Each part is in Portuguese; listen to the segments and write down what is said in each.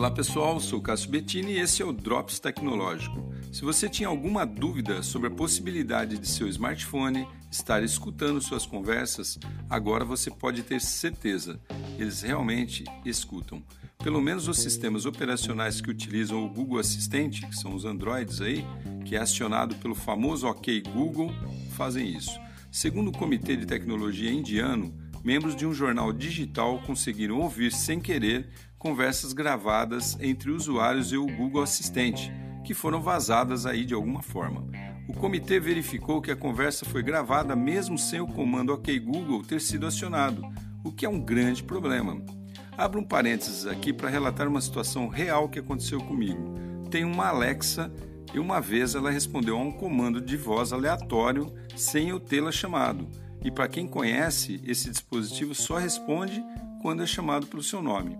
Olá pessoal, sou Cássio Bettini e esse é o Drops Tecnológico. Se você tinha alguma dúvida sobre a possibilidade de seu smartphone estar escutando suas conversas, agora você pode ter certeza, eles realmente escutam. Pelo menos os sistemas operacionais que utilizam o Google Assistente, que são os Androids aí, que é acionado pelo famoso OK Google, fazem isso. Segundo o Comitê de Tecnologia Indiano, membros de um jornal digital conseguiram ouvir sem querer conversas gravadas entre usuários e o Google Assistente, que foram vazadas aí de alguma forma. O comitê verificou que a conversa foi gravada mesmo sem o comando OK Google ter sido acionado, o que é um grande problema. Abro um parênteses aqui para relatar uma situação real que aconteceu comigo. Tem uma Alexa e uma vez ela respondeu a um comando de voz aleatório sem eu tê-la chamado. E para quem conhece, esse dispositivo só responde quando é chamado pelo seu nome.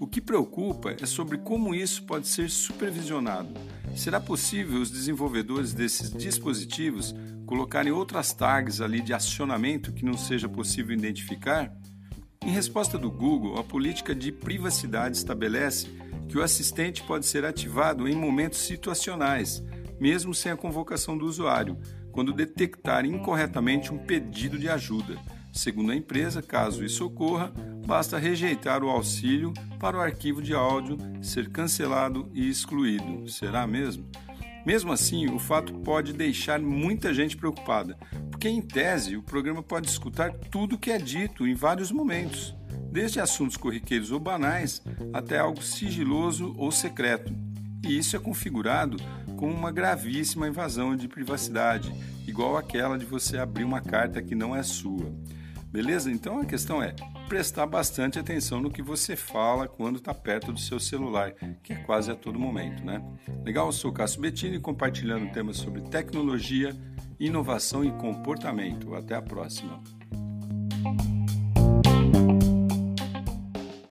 O que preocupa é sobre como isso pode ser supervisionado. Será possível os desenvolvedores desses dispositivos colocarem outras tags ali de acionamento que não seja possível identificar? Em resposta do Google, a política de privacidade estabelece que o assistente pode ser ativado em momentos situacionais, mesmo sem a convocação do usuário, quando detectar incorretamente um pedido de ajuda. Segundo a empresa, caso isso ocorra, basta rejeitar o auxílio para o arquivo de áudio ser cancelado e excluído. Será mesmo? Mesmo assim, o fato pode deixar muita gente preocupada, porque em tese o programa pode escutar tudo o que é dito em vários momentos, desde assuntos corriqueiros ou banais até algo sigiloso ou secreto. E isso é configurado como uma gravíssima invasão de privacidade, igual aquela de você abrir uma carta que não é sua. Beleza? Então a questão é prestar bastante atenção no que você fala quando está perto do seu celular, que é quase a todo momento, né? Legal? Eu sou Cássio Bettini compartilhando temas sobre tecnologia, inovação e comportamento. Até a próxima.